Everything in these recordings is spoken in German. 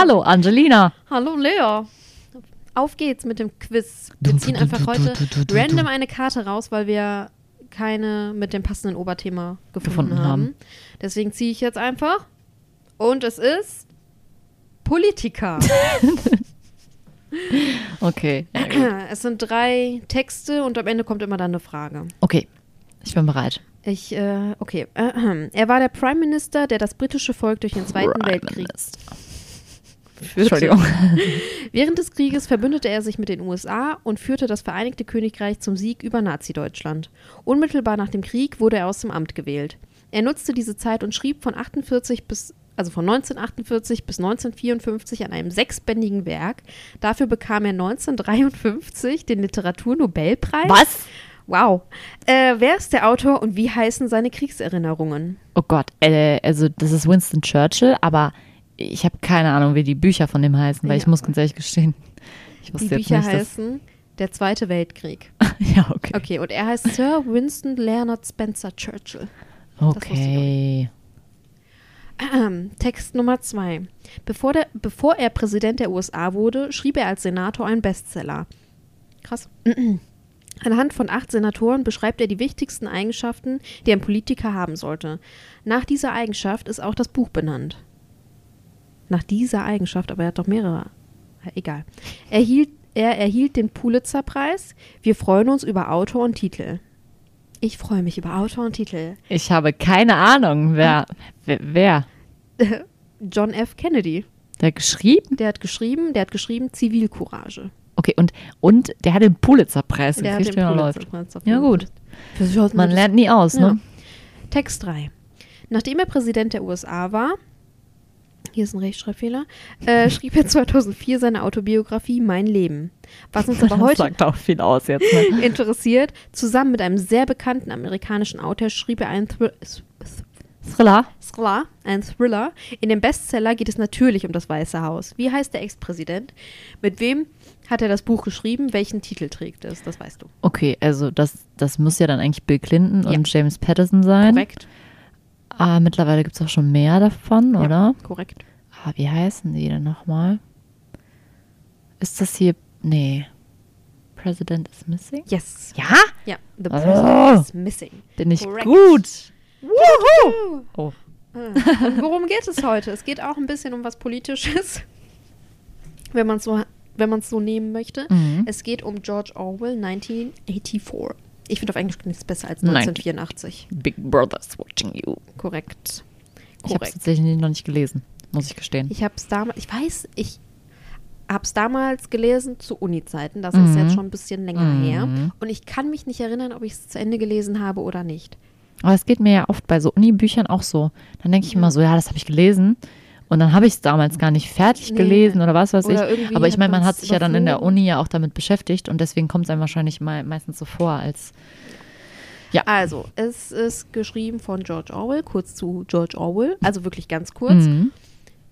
Hallo Angelina. Hallo Lea. Auf geht's mit dem Quiz. Wir ziehen einfach heute random eine Karte raus, weil wir keine mit dem passenden Oberthema gefunden, Gefunden haben. haben. Deswegen ziehe ich jetzt einfach. Und es ist Politiker. Okay. es sind drei Texte und am Ende kommt immer dann eine Frage. Okay, ich bin bereit. Ich, äh, okay. Er war der Prime Minister, der das britische Volk durch den Zweiten Prime Weltkrieg Minister. Führte. Entschuldigung. Während des Krieges verbündete er sich mit den USA und führte das Vereinigte Königreich zum Sieg über Nazi-Deutschland. Unmittelbar nach dem Krieg wurde er aus dem Amt gewählt. Er nutzte diese Zeit und schrieb von 48 bis also von 1948 bis 1954 an einem sechsbändigen Werk. Dafür bekam er 1953 den Literaturnobelpreis. Was? Wow. Äh, wer ist der Autor und wie heißen seine Kriegserinnerungen? Oh Gott, äh, also das ist Winston Churchill, aber ich habe keine Ahnung, wie die Bücher von dem heißen, weil Ja. ich muss ganz ehrlich gestehen, ich wusste Die jetzt Bücher nicht, heißen Der Zweite Weltkrieg. ja, okay. Okay, und er heißt Sir Winston Leonard Spencer Churchill. Okay. Ähm, Text Nummer zwei. Bevor, der, bevor er Präsident der USA wurde, schrieb er als Senator einen Bestseller. Krass. Anhand von acht Senatoren beschreibt er die wichtigsten Eigenschaften, die ein Politiker haben sollte. Nach dieser Eigenschaft ist auch das Buch benannt. Nach dieser Eigenschaft, aber er hat doch mehrere. Egal. Er, hielt, er erhielt den Pulitzer-Preis. Wir freuen uns über Autor und Titel. Ich freue mich über Autor und Titel. Ich habe keine Ahnung, wer, wer? John F. Kennedy. Der geschrieben? Der hat geschrieben, der hat geschrieben Zivilcourage. Okay, und, und der hat den Pulitzer-Preis Der hat den er. Pulitzer-Preis Ja, gut. Man lernt nie aus, Ja. ne? Text 3. Nachdem er Präsident der USA war, hier ist ein Rechtschreibfehler, äh, schrieb er 2004 seine Autobiografie Mein Leben. Was uns aber heute sagt auch viel aus jetzt, ne? interessiert, zusammen mit einem sehr bekannten amerikanischen Autor schrieb er einen Thrill Thriller? Thriller, einen Thriller. In dem Bestseller geht es natürlich um das Weiße Haus. Wie heißt der Ex-Präsident? Mit wem hat er das Buch geschrieben? Welchen Titel trägt es? Das weißt du. Okay, also das, das muss ja dann eigentlich Bill Clinton Ja. und James Patterson sein. Korrekt. Ah, mittlerweile gibt es auch schon mehr davon, Ja, oder? korrekt. Ah, wie heißen die denn nochmal? Ist das hier. Nee. President is missing? Yes. Ja? Ja, The Oh. President is Missing. Bin ich Korrekt. gut. Wuhu! Oh. Und worum geht es heute? Es geht auch ein bisschen um was Politisches, wenn man es so, wenn so nehmen möchte. Mhm. Es geht um George Orwell 1984. Ich finde auf Englisch nichts besser als 19. 1984. Big Brother's watching you. Korrekt. Ich habe es Korrekt. tatsächlich noch nicht gelesen, muss ich gestehen. Ich habe es damals, ich weiß, ich habe es damals gelesen zu Uni-Zeiten. Das ist Mhm. jetzt schon ein bisschen länger Mhm. her. Und ich kann mich nicht erinnern, ob ich es zu Ende gelesen habe oder nicht. Aber es geht mir ja oft bei so Uni-Büchern auch so. Dann denke ich immer so, ja, das habe ich gelesen. Und dann habe ich es damals gar nicht fertig Nee. gelesen oder was weiß Oder ich. Aber ich meine, man hat sich ja dann in der. Uni ja auch damit beschäftigt und deswegen kommt es einem wahrscheinlich mal, meistens so vor, als Also, es ist geschrieben von George Orwell, kurz zu George Orwell, also wirklich ganz kurz. Mhm.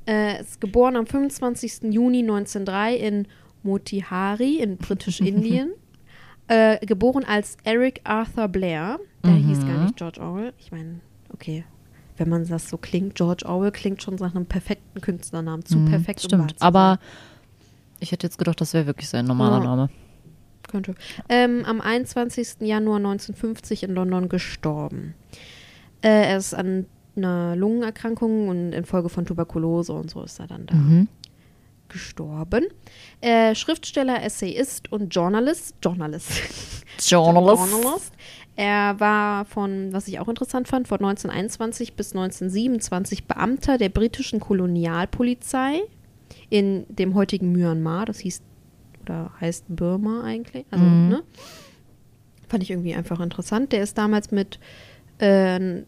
Äh, ist geboren am 25. Juni 1903 in Motihari in Britisch-Indien. äh, geboren als Eric Arthur Blair. Der Mhm. hieß gar nicht George Orwell. Ich meine, okay, wenn man das so klingt, George Orwell klingt schon nach einem perfekten Künstlernamen. Zu Mhm, perfekt, Stimmt. Aber ich hätte jetzt gedacht, das wäre wirklich sein normaler Ja. Name. Könnte. Ähm, am 21. Januar 1950 in London gestorben. Äh, er ist an einer Lungenerkrankung und infolge von Tuberkulose und so ist er dann da. Mhm. gestorben. Äh, Schriftsteller, Essayist und Journalist. Journalist. Journalist. Journalist. Er war von, was ich auch interessant fand, von 1921 bis 1927 Beamter der britischen Kolonialpolizei in dem heutigen Myanmar. Das hieß oder heißt Burma eigentlich. Also, Mhm. ne? Fand ich irgendwie einfach interessant. Der ist damals mit äh,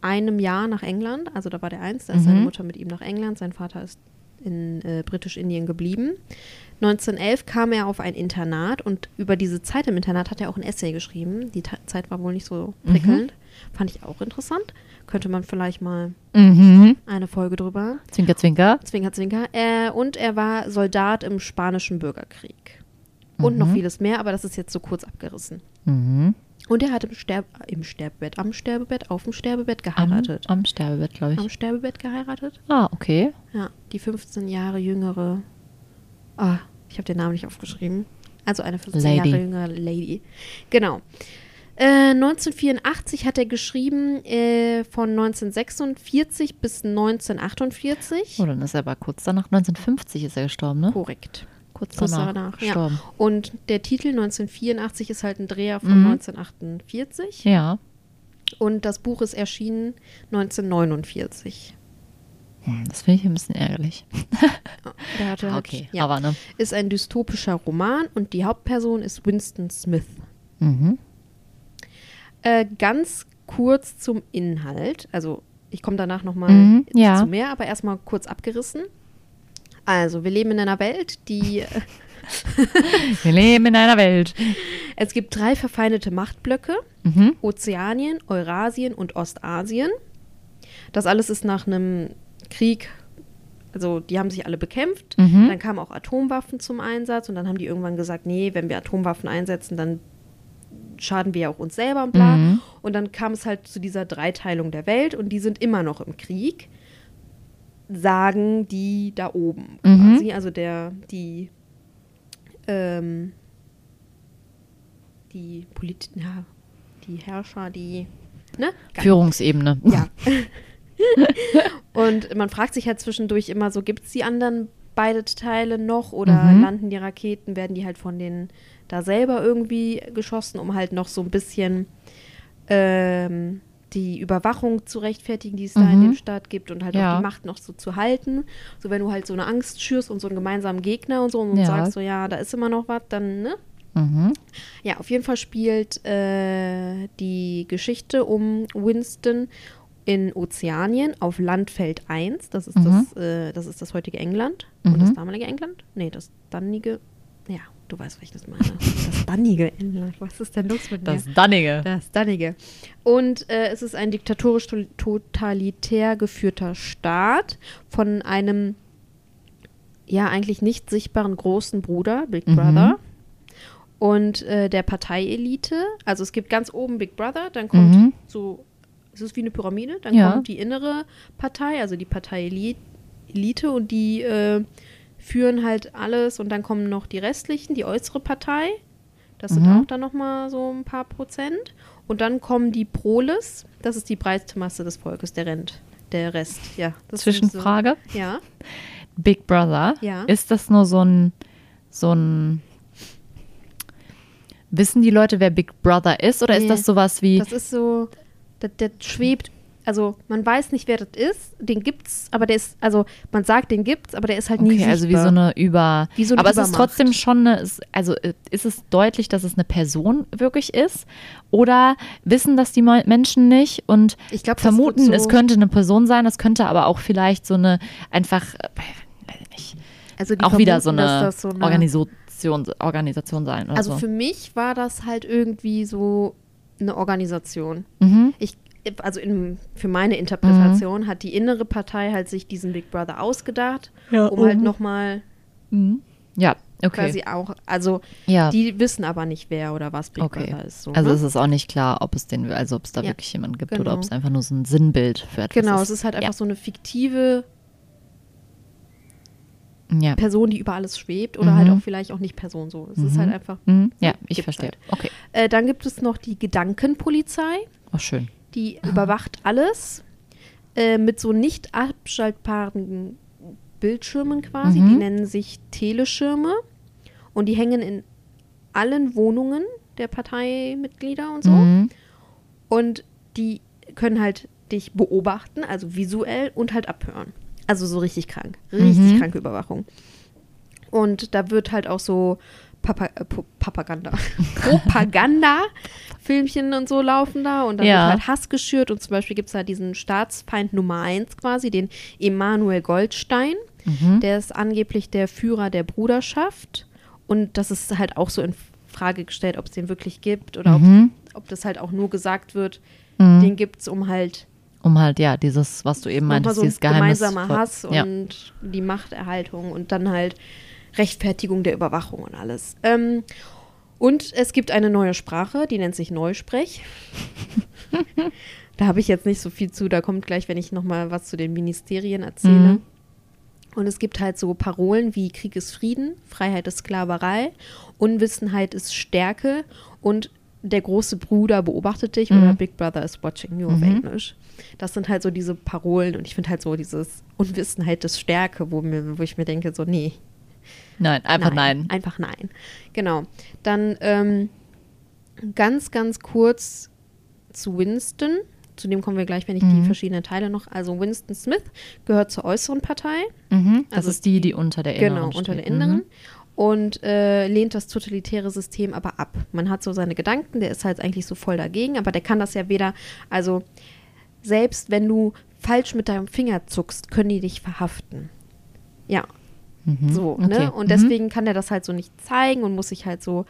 einem Jahr nach England. Also da war der eins, da ist seine Mhm. Mutter mit ihm nach England, sein Vater ist in äh, Britisch-Indien geblieben. 1911 kam er auf ein Internat und über diese Zeit im Internat hat er auch ein Essay geschrieben. Die Ta Zeit war wohl nicht so Mhm. prickelnd. Fand ich auch interessant. Könnte man vielleicht mal Mhm. eine Folge drüber. Zwinker, zwinker. Zwinker, zwinker. Äh, und er war Soldat im Spanischen Bürgerkrieg. Und noch Mhm. vieles mehr, aber das ist jetzt so kurz abgerissen. Mhm. Und er hat im, Sterb im Sterbebett, am Sterbebett, auf dem Sterbebett Am, geheiratet. am Sterbebett, glaube Am ich. Sterbebett geheiratet? Ah, okay. Ja, die 15 Jahre jüngere. Ah, ich habe den Namen nicht aufgeschrieben. Also eine 15 Lady. Jahre jüngere Lady. Genau. Äh, 1984 hat er geschrieben, äh, von 1946 bis 1948. Oh, dann ist er aber kurz danach, 1950 ist er gestorben, ne? Korrekt. Kurz Kurz danach, danach, ja. Und der Titel 1984 ist halt ein Dreher von Mhm. 1948. Ja. Und das Buch ist erschienen 1949. Das finde ich ein bisschen ärgerlich. Der hatte halt, Okay, ja, aber ne. ist ein dystopischer Roman und die Hauptperson ist Winston Smith. Mhm. Äh, ganz kurz zum Inhalt. Also ich komme danach nochmal Mhm, ja. zu mehr, aber erstmal kurz abgerissen. Also wir leben in einer Welt, die Wir leben in einer Welt. es gibt drei verfeindete Machtblöcke. Mhm. Ozeanien, Eurasien und Ostasien. Das alles ist nach einem Krieg, also die haben sich alle bekämpft. Mhm. Dann kamen auch Atomwaffen zum Einsatz und dann haben die irgendwann gesagt, nee, wenn wir Atomwaffen einsetzen, dann schaden wir ja auch uns selber und bla. Mhm. Und dann kam es halt zu dieser Dreiteilung der Welt und die sind immer noch im Krieg, sagen die da oben Mhm. quasi. Also der, die, ähm, die Polit ja, die Herrscher, die, ne? Führungsebene. Ja. und man fragt sich halt zwischendurch immer so, gibt es die anderen beide Teile noch oder Mhm. landen die Raketen, werden die halt von denen da selber irgendwie geschossen, um halt noch so ein bisschen ähm, die Überwachung zu rechtfertigen, die es da in Mhm. dem Staat gibt und halt Ja. auch die Macht noch so zu halten. So wenn du halt so eine Angst schürst und so einen gemeinsamen Gegner und so und Ja. sagst so, ja, da ist immer noch was, dann, ne? Mhm. Ja, auf jeden Fall spielt äh, die Geschichte um Winston in Ozeanien auf Landfeld 1. Das ist, Mhm. das, äh, das, ist das heutige England. Mhm. Und das damalige England? Nee, das dannige. Ja, du weißt, was ich das meine. Das dannige England. Was ist denn los mit mir? Das Dannige. Das Dannige. Und äh, es ist ein diktatorisch to- totalitär geführter Staat von einem ja eigentlich nicht sichtbaren großen Bruder, Big Mhm. Brother. Und äh, der Parteielite. Also es gibt ganz oben Big Brother, dann kommt Mhm. so, es ist wie eine Pyramide, dann Ja. kommt die innere Partei, also die Parteielite und die äh, führen halt alles und dann kommen noch die restlichen, die äußere Partei. Das sind Mhm. auch dann nochmal so ein paar Prozent. Und dann kommen die Proles, das ist die breite Masse des Volkes, der Rent. Der Rest, ja. Zwischenfrage. So, ja. Big Brother. Ja. Ist das nur so ein, so ein. Wissen die Leute, wer Big Brother ist? Oder Nee. ist das sowas wie. Das ist so, der, der schwebt, also man weiß nicht, wer das ist, den gibt's, aber der ist, also man sagt, den gibt's, aber der ist halt nie Okay, sichtbar. also wie so eine Über. So eine aber es ist Übermacht. trotzdem schon eine. Also äh, ist es deutlich, dass es eine Person wirklich ist? Oder wissen das die Menschen nicht und glaub, vermuten, so- es könnte eine Person sein, es könnte aber auch vielleicht so eine einfach. äh, weiß ich nicht, also auch wieder so eine, das so eine Organisation, Organisation sein. Oder Also so. für mich war das halt irgendwie so eine Organisation. Mhm. Ich, also in, für meine Interpretation hat die innere Partei halt sich diesen Big Brother ausgedacht, Ja, um halt mhm. nochmal Mhm. Ja, okay. quasi auch, also ja. die wissen aber nicht, wer oder was Big Okay. Brother ist. So, also ne? es ist auch nicht klar, ob es den, also ob es da Ja, wirklich jemanden gibt genau. oder ob es einfach nur so ein Sinnbild für etwas Genau, ist. es ist halt einfach so eine fiktive Ja. Person, die über alles schwebt oder Mhm. halt auch vielleicht auch nicht Person so. Es ist Mhm. halt einfach. Mhm. Ja, ich verstehe. halt. Okay. Äh, dann gibt es noch die Gedankenpolizei, Oh, schön. die überwacht alles äh, mit so nicht abschaltbaren Bildschirmen quasi. Mhm. Die nennen sich Teleschirme und die hängen in allen Wohnungen der Parteimitglieder und so. Mhm. Und die können halt dich beobachten, also visuell und halt abhören. Also so richtig krank. Richtig Mhm. kranke Überwachung. Und da wird halt auch so Papa, äh, Propaganda. Propaganda-Filmchen und so laufen da und dann Ja. wird halt Hass geschürt und zum Beispiel gibt es da diesen Staatsfeind Nummer eins quasi, den Emanuel Goldstein. Mhm. Der ist angeblich der Führer der Bruderschaft und das ist halt auch so in Frage gestellt, ob es den wirklich gibt oder Mhm. ob, ob das halt auch nur gesagt wird, Mhm. den gibt es, um halt Um halt, ja, dieses, was du eben meintest, so dieses Geheimnis. gemeinsamer Hass ja. und die Machterhaltung und dann halt Rechtfertigung der Überwachung und alles. Ähm, und es gibt eine neue Sprache, die nennt sich Neusprech. da habe ich jetzt nicht so viel zu, da kommt gleich, wenn ich nochmal was zu den Ministerien erzähle. Mhm. Und es gibt halt so Parolen wie Krieg ist Frieden, Freiheit ist Sklaverei, Unwissenheit ist Stärke und der große Bruder beobachtet dich oder Mhm. Big Brother is watching you auf Mhm. Englisch. Das sind halt so diese Parolen und ich finde halt so dieses Unwissenheit ist Stärke, wo, mir, wo ich mir denke, so nee, Nein, einfach nein. Einfach nein. Genau. Dann ähm, ganz, ganz kurz zu Winston. Zu dem kommen wir gleich, wenn ich die Mhm. verschiedenen Teile noch. Also Winston Smith gehört zur äußeren Partei. Mhm. Das Also ist die, die unter der inneren Genau, steht. unter der inneren. Mhm. Und äh, lehnt das totalitäre System aber ab. Man hat so seine Gedanken, der ist halt eigentlich so voll dagegen, aber der kann das ja weder, also selbst wenn du falsch mit deinem Finger zuckst, können die dich verhaften. Ja, Mhm. so, Okay. ne? Und Mhm. deswegen kann er das halt so nicht zeigen und muss sich halt so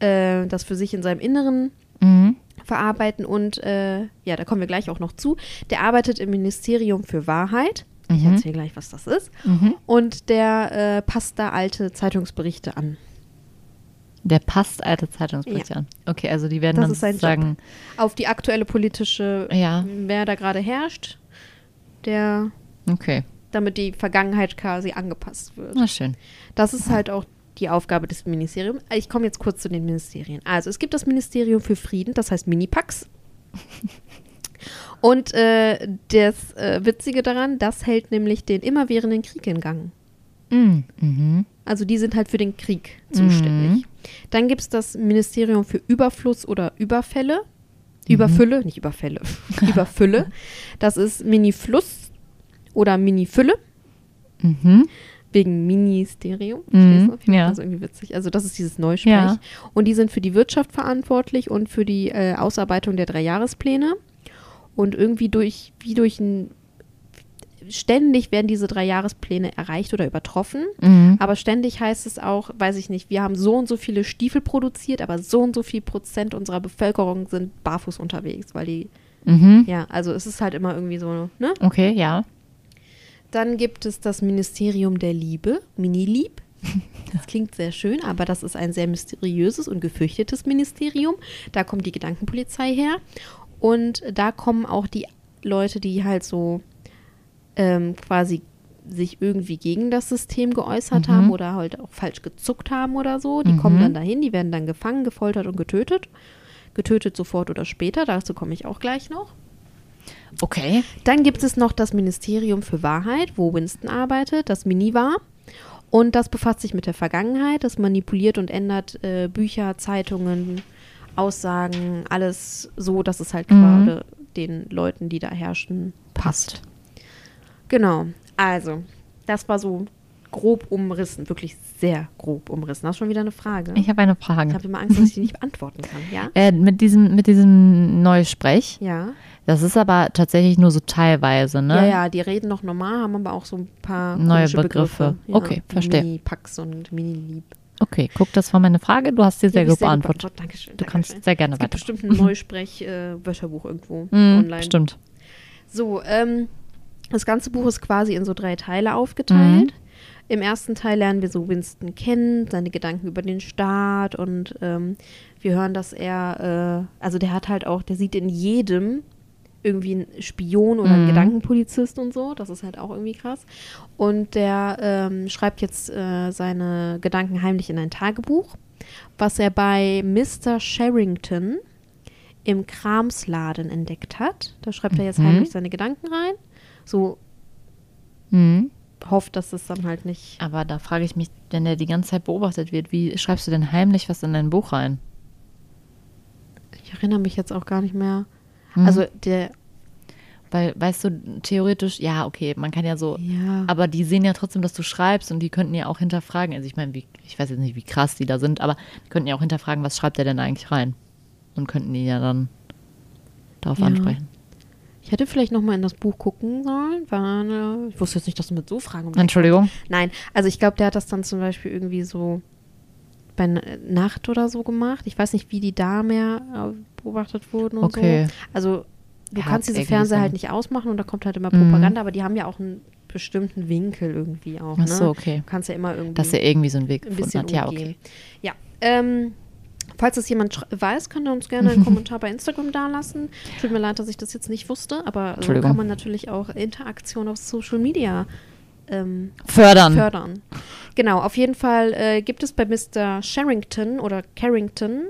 äh, das für sich in seinem Inneren Mhm. verarbeiten. Und äh, ja, da kommen wir gleich auch noch zu. Der arbeitet im Ministerium für Wahrheit. Ich Mhm. erzähle gleich, was das ist. Mhm. Und der äh, passt da alte Zeitungsberichte an. Der passt alte Zeitungsberichte an. Okay, also die werden Das dann sein sozusagen. Auf die aktuelle politische, Ja. wer da gerade herrscht, der, Okay, damit die Vergangenheit quasi angepasst wird. na schön. Das ist halt auch die Aufgabe des Ministeriums. Ich komme jetzt kurz zu den Ministerien. Also es gibt das Ministerium für Frieden, das heißt Minipax. Und äh, das äh, Witzige daran, das hält nämlich den immerwährenden Krieg in Gang. Mhm. Mhm. Also die sind halt für den Krieg zuständig. Mhm. Dann gibt es das Ministerium für Überfluss oder Überfälle. Mhm. Überfülle, nicht Überfälle. Überfülle. Das ist Mini-Fluss oder Mini-Fülle. Mhm. Wegen Ministerium. Mhm, ja. Das irgendwie witzig. Also das ist dieses Neusprech. Ja. Und die sind für die Wirtschaft verantwortlich und für die äh, Ausarbeitung der Dreijahrespläne. Und irgendwie durch, wie durch ein, ständig werden diese Dreijahrespläne erreicht oder übertroffen. Mhm. Aber ständig heißt es auch, weiß ich nicht, wir haben so und so viele Stiefel produziert, aber so und so viel Prozent unserer Bevölkerung sind barfuß unterwegs, weil die, Mhm. ja, also es ist halt immer irgendwie so, ne? Okay, ja. Dann gibt es das Ministerium der Liebe, Minilieb. Das klingt sehr schön, aber das ist ein sehr mysteriöses und gefürchtetes Ministerium. Da kommt die Gedankenpolizei her. Und da kommen auch die Leute, die halt so ähm, quasi sich irgendwie gegen das System geäußert Mhm. haben oder halt auch falsch gezuckt haben oder so. Die kommen Mhm. dann dahin, die werden dann gefangen, gefoltert und getötet. Getötet sofort oder später, dazu komme ich auch gleich noch. Okay. Dann gibt es noch das Ministerium für Wahrheit, wo Winston arbeitet, das Minivar. Und das befasst sich mit der Vergangenheit, das manipuliert und ändert äh, Bücher, Zeitungen, Aussagen, alles so, dass es halt Mhm. gerade den Leuten, die da herrschen, passt. Genau. Also, das war so grob umrissen, wirklich sehr grob umrissen. Hast du schon wieder eine Frage? Ich habe eine Ich Frage. habe immer Angst, dass ich die nicht beantworten kann, ja? Äh, mit diesem, mit diesem Neusprech, Ja. das ist aber tatsächlich nur so teilweise, ne? Ja, ja, die reden noch normal, haben aber auch so ein paar Neue komische Begriffe. Ja, Okay, verstehe. Mini-Pax und Mini-Lieb. Okay, guck, das war meine Frage. Du hast sie sehr gut beantwortet. Dankeschön. Du Dankeschön. kannst sehr gerne Es gibt weiter. bestimmt ein Neusprech-Wörterbuch irgendwo Mhm, online. Stimmt. So, ähm, das ganze Buch ist quasi in so drei Teile aufgeteilt. Mhm. Im ersten Teil lernen wir so Winston kennen, seine Gedanken über den Staat und ähm, wir hören, dass er, äh, also der hat halt auch, der sieht in jedem irgendwie einen Spion oder einen Mhm. Gedankenpolizist und so. Das ist halt auch irgendwie krass. Und der ähm, schreibt jetzt äh, seine Gedanken heimlich in ein Tagebuch, was er bei Mr. Sherrington im Kramsladen entdeckt hat. Da schreibt er jetzt Mhm. heimlich seine Gedanken rein. So Mhm. hofft, dass es dann halt nicht. Aber da frage ich mich, wenn der die ganze Zeit beobachtet wird, wie schreibst du denn heimlich was in dein Buch rein? Ich erinnere mich jetzt auch gar nicht mehr. Mhm. Also der, Weil, weißt du, theoretisch, ja, okay, man kann ja so, Ja. aber die sehen ja trotzdem, dass du schreibst und die könnten ja auch hinterfragen. Also ich meine, wie, ich weiß jetzt nicht, wie krass die da sind, aber die könnten ja auch hinterfragen, was schreibt der denn eigentlich rein? Und könnten die ja dann darauf Ja. ansprechen. Ich hätte vielleicht noch mal in das Buch gucken sollen, weil ich wusste jetzt nicht, dass du mit so Fragen um Entschuldigung. Nein, also ich glaube, der hat das dann zum Beispiel irgendwie so bei Nacht oder so gemacht. Ich weiß nicht, wie die da mehr äh, beobachtet wurden und Okay. so. Also du kannst diese Fernseher so. halt nicht ausmachen und da kommt halt immer Mhm. Propaganda, aber die haben ja auch einen bestimmten Winkel irgendwie auch. Ach so, ne? okay. Du kannst ja immer irgendwie Dass er irgendwie so einen Weg ein bisschen hat. Ja, okay. Ja, ähm, falls das jemand weiß, könnt ihr uns gerne einen Kommentar bei Instagram dalassen. Tut mir leid, dass ich das jetzt nicht wusste, aber so Entschuldigung. kann man natürlich auch Interaktion auf Social Media ähm, Fördern. fördern. Genau, auf jeden Fall äh, gibt es bei Mr. Sherrington oder Carrington,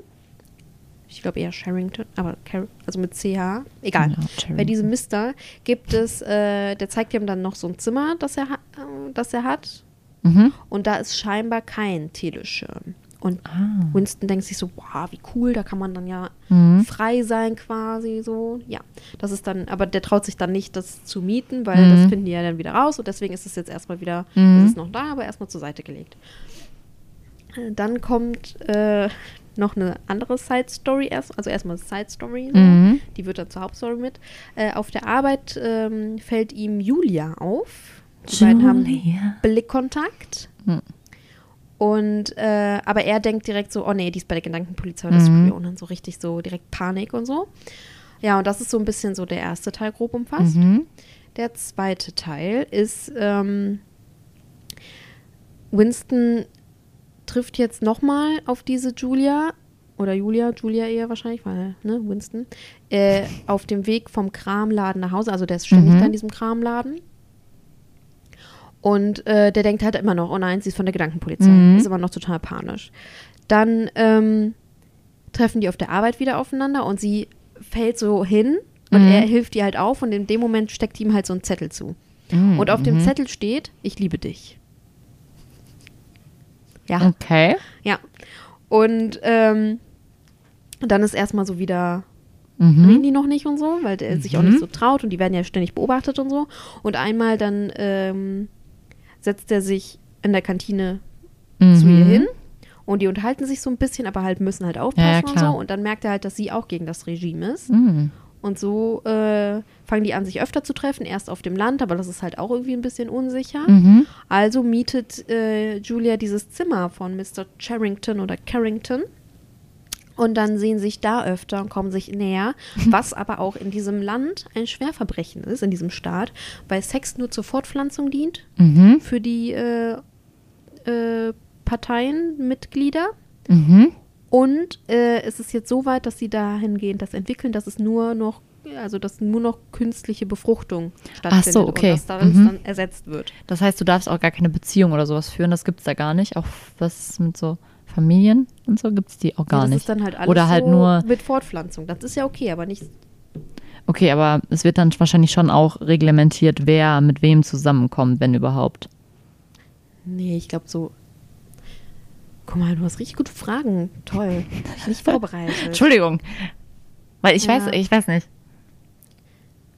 ich glaube eher Sherrington, aber Car also mit CH, egal. Ja, bei diesem Mister gibt es, äh, der zeigt ihm dann noch so ein Zimmer, das er, äh, das er hat. Mhm. Und da ist scheinbar kein Teleschirm. Und Ah. Winston denkt sich so, wow, wie cool, da kann man dann ja Mhm. frei sein quasi so. Ja, das ist dann, aber der traut sich dann nicht, das zu mieten, weil das Mhm. finden die ja dann wieder raus und deswegen ist es jetzt erstmal wieder, Mhm. ist es noch da, aber erstmal zur Seite gelegt. Äh, Dann kommt äh, noch eine andere Side-Story erst, also erstmal Side-Story. Mhm. die wird dann zur Hauptstory mit. Äh, auf der Arbeit ähm, fällt ihm Julia auf. Die beiden haben Julia. Blickkontakt. Hm. Und, äh, aber er denkt direkt so, oh nee, die ist bei der Gedankenpolizei oder Mhm. Und dann so richtig so direkt Panik und so. Ja, und das ist so ein bisschen so der erste Teil grob umfasst. Mhm. Der zweite Teil ist, ähm, Winston trifft jetzt nochmal auf diese Julia, oder Julia, Julia eher wahrscheinlich, weil, ne, Winston, äh, auf dem Weg vom Kramladen nach Hause, also der ist ständig Mhm. da in diesem Kramladen. Und äh, der denkt halt immer noch, oh nein, sie ist von der Gedankenpolizei. Mhm. Ist aber noch total panisch. Dann ähm, treffen die auf der Arbeit wieder aufeinander und sie fällt so hin und Mhm. er hilft ihr halt auf und in dem Moment steckt ihm halt so ein Zettel zu. Mhm. Und auf dem Mhm. Zettel steht, ich liebe dich. Ja, Okay. ja. Und ähm, dann ist erstmal so wieder, Mhm. reden die noch nicht und so, weil der sich auch Mhm. nicht so traut und die werden ja ständig beobachtet und so. Und einmal dann ähm, setzt er sich in der Kantine Mhm. zu ihr hin und die unterhalten sich so ein bisschen, aber halt müssen halt aufpassen Ja, und so. Und dann merkt er halt, dass sie auch gegen das Regime ist. Mhm. Und so äh, fangen die an, sich öfter zu treffen. Erst auf dem Land, aber das ist halt auch irgendwie ein bisschen unsicher. Mhm. Also mietet äh, Julia dieses Zimmer von Mr. Charrington oder Carrington. Und dann sehen sich da öfter und kommen sich näher, was aber auch in diesem Land ein Schwerverbrechen ist, in diesem Staat, weil Sex nur zur Fortpflanzung dient Mhm. für die äh, äh, Parteienmitglieder. Mhm. Und äh, es ist jetzt so weit, dass sie dahingehend das entwickeln, dass es nur noch, also dass nur noch künstliche Befruchtung stattfindet so, okay. und dass das Mhm. dann ersetzt wird. Das heißt, du darfst auch gar keine Beziehung oder sowas führen. Das gibt es da gar nicht. Auch was mit so Familien und so gibt es die auch gar ja, das nicht. ist dann halt alles oder halt so nur. mit Fortpflanzung. Das ist ja okay, aber nicht. Okay, aber es wird dann wahrscheinlich schon auch reglementiert, wer mit wem zusammenkommt, wenn überhaupt. Nee, ich glaube so. Guck mal, du hast richtig gute Fragen. Toll. Nicht vorbereitet. Entschuldigung. Weil ich Ja. weiß, ich weiß nicht.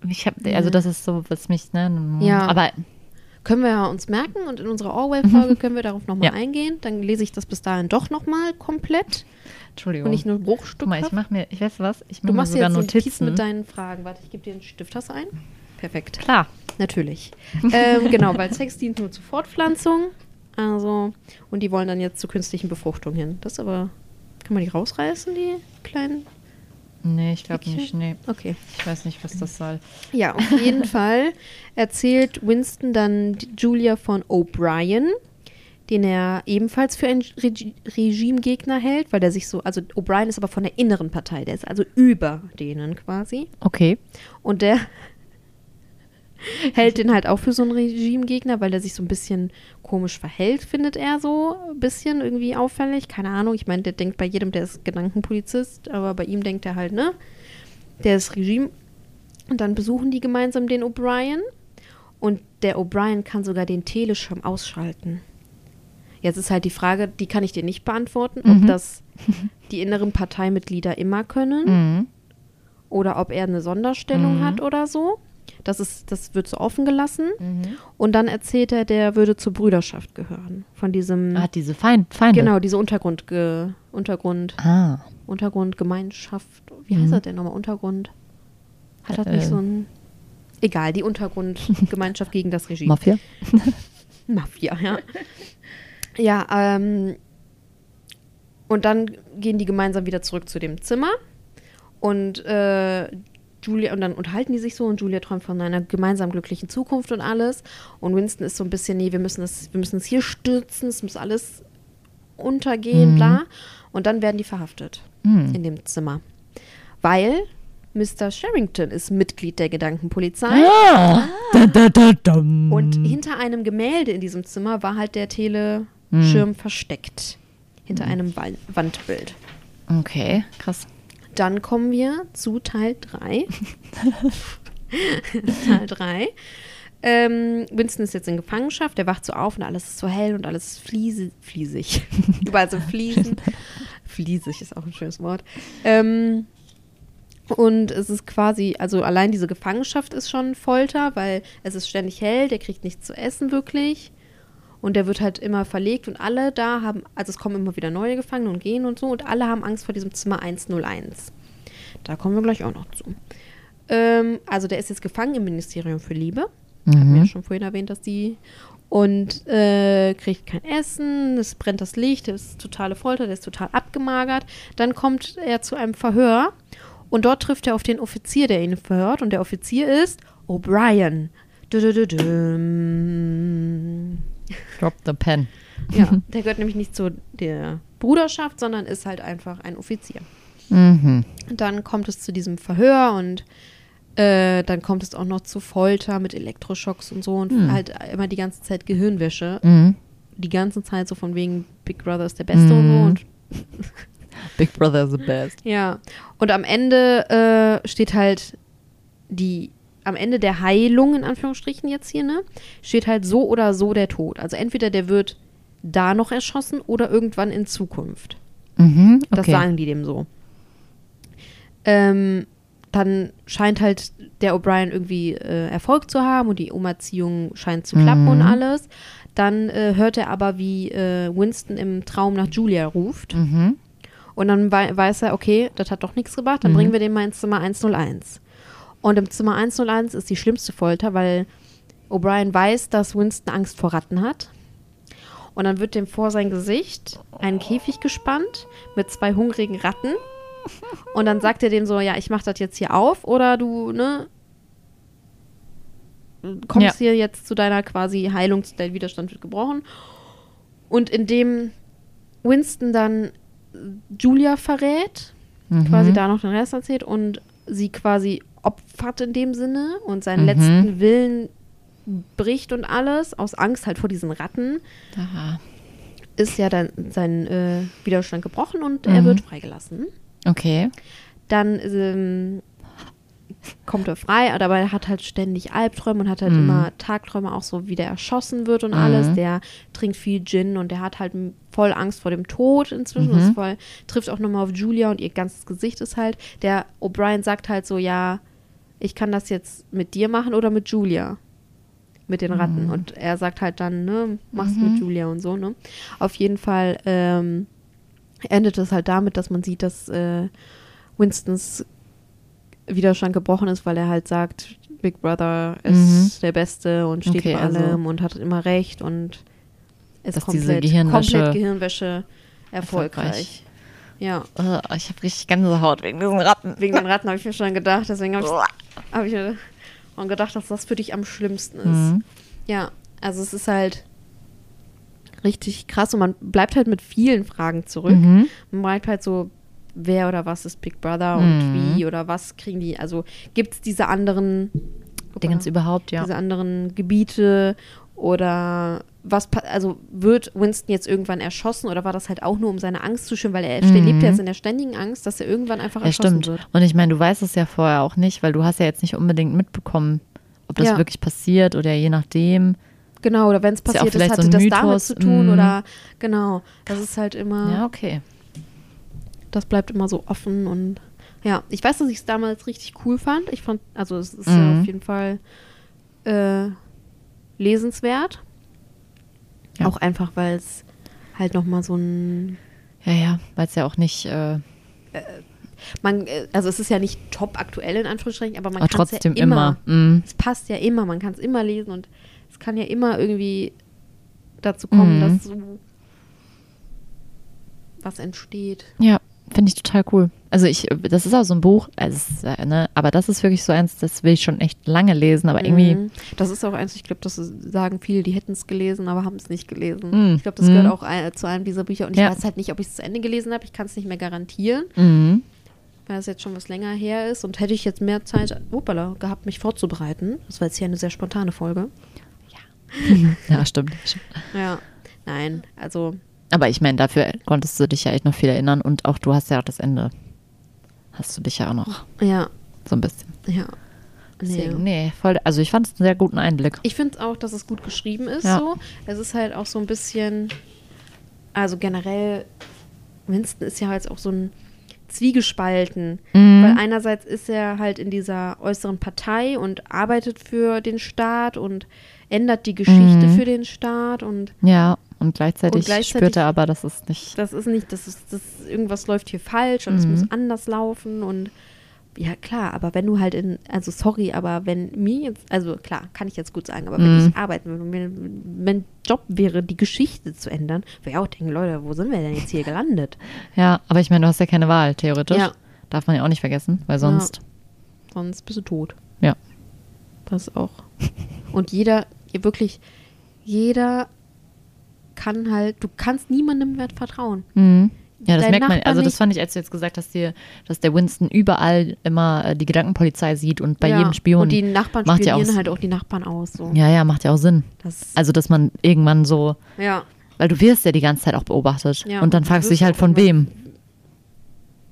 Ich habe, also das ist so, was mich, ne? Ja. Aber Können wir uns merken und in unserer Orwell-Folge können wir darauf nochmal Ja. eingehen. Dann lese ich das bis dahin doch nochmal komplett Entschuldigung. und nicht nur Guck mal, ich mache mir, ich weiß was, ich mache mir sogar jetzt Notizen. mit deinen Fragen. Warte, ich gebe dir einen Stift. Hast du einen? Perfekt. Klar. Natürlich. ähm, genau, weil Sex dient nur zur Fortpflanzung. Also, und die wollen dann jetzt zur künstlichen Befruchtung hin. Das aber, kann man die rausreißen, die kleinen? Nee, ich glaube nicht. Nee. Okay. Ich weiß nicht, was das soll. Ja, auf jeden Fall erzählt Winston dann Julia von O'Brien, den er ebenfalls für einen Reg Regimegegner hält, weil der sich so, also O'Brien ist aber von der inneren Partei, der ist also über denen quasi. Okay. Und der hält den halt auch für so einen Regimegegner, weil der sich so ein bisschen komisch verhält, findet er so. Ein bisschen irgendwie auffällig. Keine Ahnung. Ich meine, der denkt bei jedem, der ist Gedankenpolizist, aber bei ihm denkt er halt, ne? Der ist Regime. Und dann besuchen die gemeinsam den O'Brien. Und der O'Brien kann sogar den Teleschirm ausschalten. Jetzt ist halt die Frage, die kann ich dir nicht beantworten, ob Mhm. das die inneren Parteimitglieder immer können Mhm. oder ob er eine Sonderstellung Mhm. hat oder so. Das, ist, das wird so offen gelassen. Mhm. Und dann erzählt er, der würde zur Brüderschaft gehören. Von diesem, Ah, diese Feind, Feinde. genau, diese Untergrund, Untergrund, Ah. Untergrundgemeinschaft. Wie heißt Mhm. das denn nochmal? Untergrund? Hat das nicht Äh, so ein. Egal, die Untergrundgemeinschaft gegen das Regime. Mafia? Mafia, ja. Ja, ähm. Und dann gehen die gemeinsam wieder zurück zu dem Zimmer. Und äh, Julia, und dann unterhalten die sich so und Julia träumt von einer gemeinsam glücklichen Zukunft und alles. Und Winston ist so ein bisschen, nee, wir müssen es, wir müssen es hier stürzen, es muss alles untergehen, Mhm. bla. Und dann werden die verhaftet Hm. in dem Zimmer. Weil Mr. Sherrington ist Mitglied der Gedankenpolizei. Ah. Da, da, da, dum. Und hinter einem Gemälde in diesem Zimmer war halt der Teleschirm versteckt. Hinter einem Wa- Wandbild. Okay, krass. Dann kommen wir zu Teil 3. Teil 3. Ähm, Winston ist jetzt in Gefangenschaft, der wacht so auf und alles ist so hell und alles ist fliese, fliesig. Überall so Fliesen. Fliesig ist auch ein schönes Wort. Ähm, und es ist quasi, also allein diese Gefangenschaft ist schon Folter, weil es ist ständig hell, der kriegt nichts zu essen wirklich. Und der wird halt immer verlegt und alle da haben, also es kommen immer wieder neue Gefangene und gehen und so und alle haben Angst vor diesem Zimmer 101. Da kommen wir gleich auch noch zu. Ähm, also der ist jetzt gefangen im Ministerium für Liebe. Haben wir ja schon vorhin erwähnt, dass die und äh, kriegt kein Essen, es brennt das Licht, das ist totale Folter, der ist total abgemagert. Dann kommt er zu einem Verhör und dort trifft er auf den Offizier, der ihn verhört und der Offizier ist O'Brien. Drop the pen. Ja, der gehört nämlich nicht zu der Bruderschaft, sondern ist halt einfach ein Offizier. Mhm. Dann kommt es zu diesem Verhör und äh, dann kommt es auch noch zu Folter mit Elektroschocks und so und Hm. halt immer die ganze Zeit Gehirnwäsche. Mhm. Die ganze Zeit so von wegen Big Brother ist der Beste und so. Mhm. Und, Big Brother is the best. ja. Und am Ende äh, steht halt die, am Ende der Heilung, in Anführungsstrichen jetzt hier, ne, steht halt so oder so der Tod. Also entweder der wird da noch erschossen oder irgendwann in Zukunft. Mhm. Okay. Das sagen die dem so. Ähm, dann scheint halt der O'Brien irgendwie äh, Erfolg zu haben und die Umerziehung scheint zu klappen Mhm. und alles. Dann äh, hört er aber, wie äh, Winston im Traum nach Julia ruft. Mhm. Und dann wei weiß er, okay, das hat doch nichts gebracht, dann Mhm. bringen wir den mal ins Zimmer 101. Und im Zimmer 101 ist die schlimmste Folter, weil O'Brien weiß, dass Winston Angst vor Ratten hat. Und dann wird dem vor sein Gesicht ein Käfig gespannt mit zwei hungrigen Ratten. Und dann sagt er dem so, ja, ich mach das jetzt hier auf oder du, ne, kommst Ja. hier jetzt zu deiner quasi Heilung, dein Widerstand wird gebrochen. Und indem Winston dann Julia verrät, Mhm. quasi da noch den Rest erzählt und sie quasi opfert in dem Sinne und seinen Mhm. letzten Willen bricht und alles, aus Angst halt vor diesen Ratten, Da. ist ja dann sein äh, Widerstand gebrochen und er Mhm. wird freigelassen. Okay. Dann ähm, kommt er frei, aber er hat halt ständig Albträume und hat halt Mhm. immer Tagträume auch so, wie der erschossen wird und Mhm. alles. Der trinkt viel Gin und der hat halt voll Angst vor dem Tod inzwischen. Mhm. Das ist voll, trifft auch nochmal auf Julia und ihr ganzes Gesicht ist halt. Der O'Brien sagt halt so, ja, ich kann das jetzt mit dir machen oder mit Julia. Mit den Ratten. Und er sagt halt dann, ne, mach's Mhm. mit Julia und so, ne. Auf jeden Fall ähm, endet es halt damit, dass man sieht, dass äh, Winstons Widerstand gebrochen ist, weil er halt sagt, Big Brother ist der Beste und steht Okay, über also- allem und hat immer recht und ist Dass diese komplett, Gehirnwäsche komplett Gehirnwäsche erfolgreich. erfolgreich. Ja, Äh, ich habe richtig Gänsehaut wegen diesen Ratten. wegen den Ratten habe ich mir schon gedacht, deswegen habe ich, hab ich mir gedacht, dass das für dich am schlimmsten ist. Mhm. Ja, also es ist halt richtig krass und man bleibt halt mit vielen Fragen zurück. Mhm. Man bleibt halt so, wer oder was ist Big Brother und Mhm. wie oder was kriegen die, also gibt es diese anderen Dingens überhaupt, ja. diese anderen Gebiete oder was, also wird Winston jetzt irgendwann erschossen oder war das halt auch nur, um seine Angst zu schüren, weil er Mhm. lebt ja jetzt in der ständigen Angst, dass er irgendwann einfach Ja, erschossen stimmt. wird. Und ich meine, du weißt es ja vorher auch nicht, weil du hast ja jetzt nicht unbedingt mitbekommen, ob das Ja. wirklich passiert oder je nachdem. Genau, oder wenn es Ist ja passiert ist, vielleicht so hatte ein das damit Mythos, zu tun mhm. oder genau, das ist halt immer, Ja, okay. Das bleibt immer so offen und Ja, ich weiß, dass ich es damals richtig cool fand. Ich fand, also es ist Mhm. ja auf jeden Fall äh, lesenswert. Ja. Auch einfach, weil es halt nochmal so ein Ja, ja, weil es ja auch nicht, äh, man, äh, also es ist ja nicht top aktuell in Anführungsstrichen, aber man kann es ja trotzdem immer, immer. Mm. es passt ja immer, man kann es immer lesen und es kann ja immer irgendwie dazu kommen, Mhm. dass so was entsteht. Ja, finde ich total cool. Also ich, das ist auch so ein Buch, also äh, ne, aber das ist wirklich so eins, das will ich schon echt lange lesen, aber irgendwie, Mhm. Das ist auch eins, ich glaube, das sagen viele, die hätten es gelesen, aber haben es nicht gelesen. Mhm. Ich glaube, das gehört Mhm. auch ein, zu einem dieser Bücher und Ja. ich weiß halt nicht, ob ich es zu Ende gelesen habe. Ich kann es nicht mehr garantieren, mhm. weil es jetzt schon was länger her ist und hätte ich jetzt mehr Zeit opala, gehabt, mich vorzubereiten. Das war jetzt hier eine sehr spontane Folge. ja, stimmt. stimmt. Ja, nein, also Aber ich meine, dafür konntest du dich ja echt noch viel erinnern und auch du hast ja auch das Ende, hast du dich ja auch noch ja, so ein bisschen. ja. Nee. Deswegen, nee, voll, also ich fand es einen sehr guten Einblick. Ich finde auch, dass es gut geschrieben ist. Ja. So. Es ist halt auch so ein bisschen, also generell, Winston ist ja halt auch so ein Zwiegespalten. Mhm. Weil einerseits ist er halt in dieser äußeren Partei und arbeitet für den Staat und ändert die Geschichte Mhm. für den Staat und Ja, und gleichzeitig, Und gleichzeitig- spürt er aber, dass es nicht. das ist nicht, das ist, das irgendwas läuft hier falsch und es Mhm. muss anders laufen und ja klar, aber wenn du halt in, also sorry, aber wenn mir jetzt, also klar, kann ich jetzt gut sagen, aber wenn Mhm. ich arbeiten würde, wenn mein Job wäre, die Geschichte zu ändern, würde ich auch denken, Leute, wo sind wir denn jetzt hier gelandet? Ja, aber ich meine, du hast ja keine Wahl, theoretisch. Ja. Darf man ja auch nicht vergessen, weil sonst. Sonst bist du tot. Ja. Das auch. Und jeder, ja, wirklich, jeder kann halt, du kannst niemandem mehr vertrauen. Mhm. Ja, das Dein merkt man. Nachbar Also, das fand ich, als du jetzt gesagt hast, dir, dass der Winston überall immer äh, die Gedankenpolizei sieht und bei Ja. jedem Spion. Und die Nachbarn macht ja auch spionieren halt auch die Nachbarn aus. So. Ja, ja, macht ja auch Sinn. Das, Also, dass man irgendwann so, ja. weil du wirst ja die ganze Zeit auch beobachtet. Ja, und dann fragst du dich halt von wem.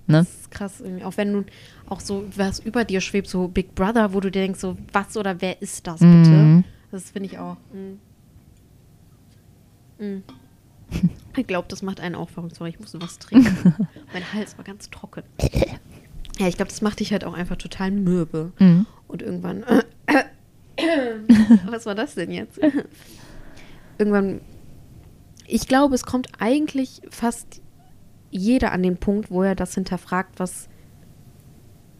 Ne? Das ist krass irgendwie. Auch wenn du auch so was über dir schwebt, so Big Brother, wo du dir denkst, so was oder wer ist das bitte? Mhm. Das finde ich auch. Mm. Mm. Ich glaube, das macht einen auch verrückt. Sorry, ich musste was trinken. mein Hals war ganz trocken. Ja, ich glaube, das macht dich halt auch einfach total mürbe. Mhm. Und irgendwann. was war das denn jetzt? irgendwann. Ich glaube, es kommt eigentlich fast jeder an den Punkt, wo er das hinterfragt, was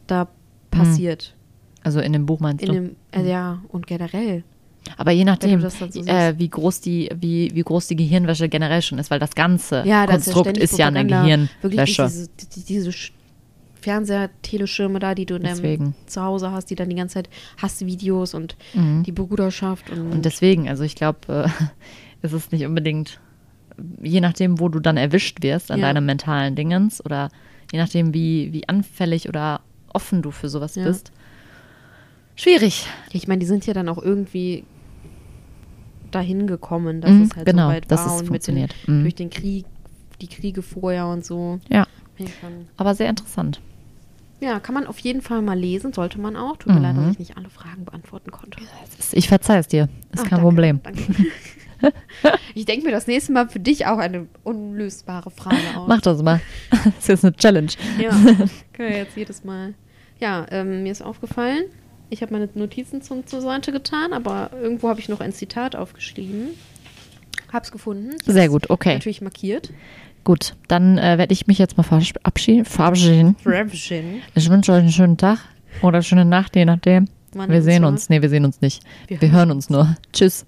da passiert. Also in dem Buch meinst In du? dem, äh, ja, und generell. Aber je nachdem, dann so äh, wie, groß die, wie, wie groß die Gehirnwäsche generell schon ist, weil das ganze Ja, das Konstrukt ist ja eine Propaganda. Wirklich Gehirnwäsche. diese, die- diese Sch- Fernseher-Teleschirme da, die du deinem Deswegen. Zuhause hast, die dann die ganze Zeit Hassvideos und Mhm. die Bruderschaft und, Und deswegen, also ich glaube, äh, es ist nicht unbedingt, je nachdem, wo du dann erwischt wirst an Ja. deinem mentalen Dingens oder je nachdem, wie, wie anfällig oder offen du für sowas Ja. bist. Schwierig. ich meine, die sind ja dann auch irgendwie dahin gekommen, dass Mhm, es halt genau, so weit dass war es und mit den, funktioniert. Mhm. durch den Krieg, die Kriege vorher und so. Ja, aber sehr interessant. Ja, kann man auf jeden Fall mal lesen, sollte man auch. Tut mir leid, dass Mhm. ich nicht alle Fragen beantworten konnte. Ich verzeihe es dir. Ist Ah, kein danke, Problem. Danke. ich denke mir das nächste Mal für dich auch eine unlösbare Frage aus. Mach das mal. Das ist jetzt eine Challenge. Ja, können wir jetzt jedes Mal. Ja, ähm, mir ist aufgefallen, ich habe meine Notizen zu, zur Seite getan, aber irgendwo habe ich noch ein Zitat aufgeschrieben. Hab's gefunden. Ich Sehr gut, okay. Natürlich markiert. Gut, dann äh, werde ich mich jetzt mal verabschieden. verabschieden. Revsion. Ich wünsche euch einen schönen Tag oder eine schöne Nacht, je nachdem. Wann wir uns sehen uns. Nee, wir sehen uns nicht. Wir Wir, hören uns nur. Tschüss.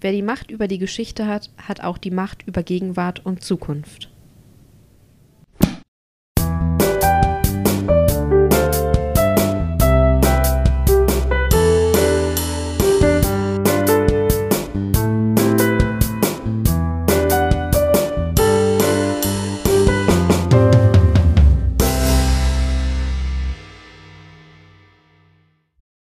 Wer die Macht über die Geschichte hat, hat auch die Macht über Gegenwart und Zukunft.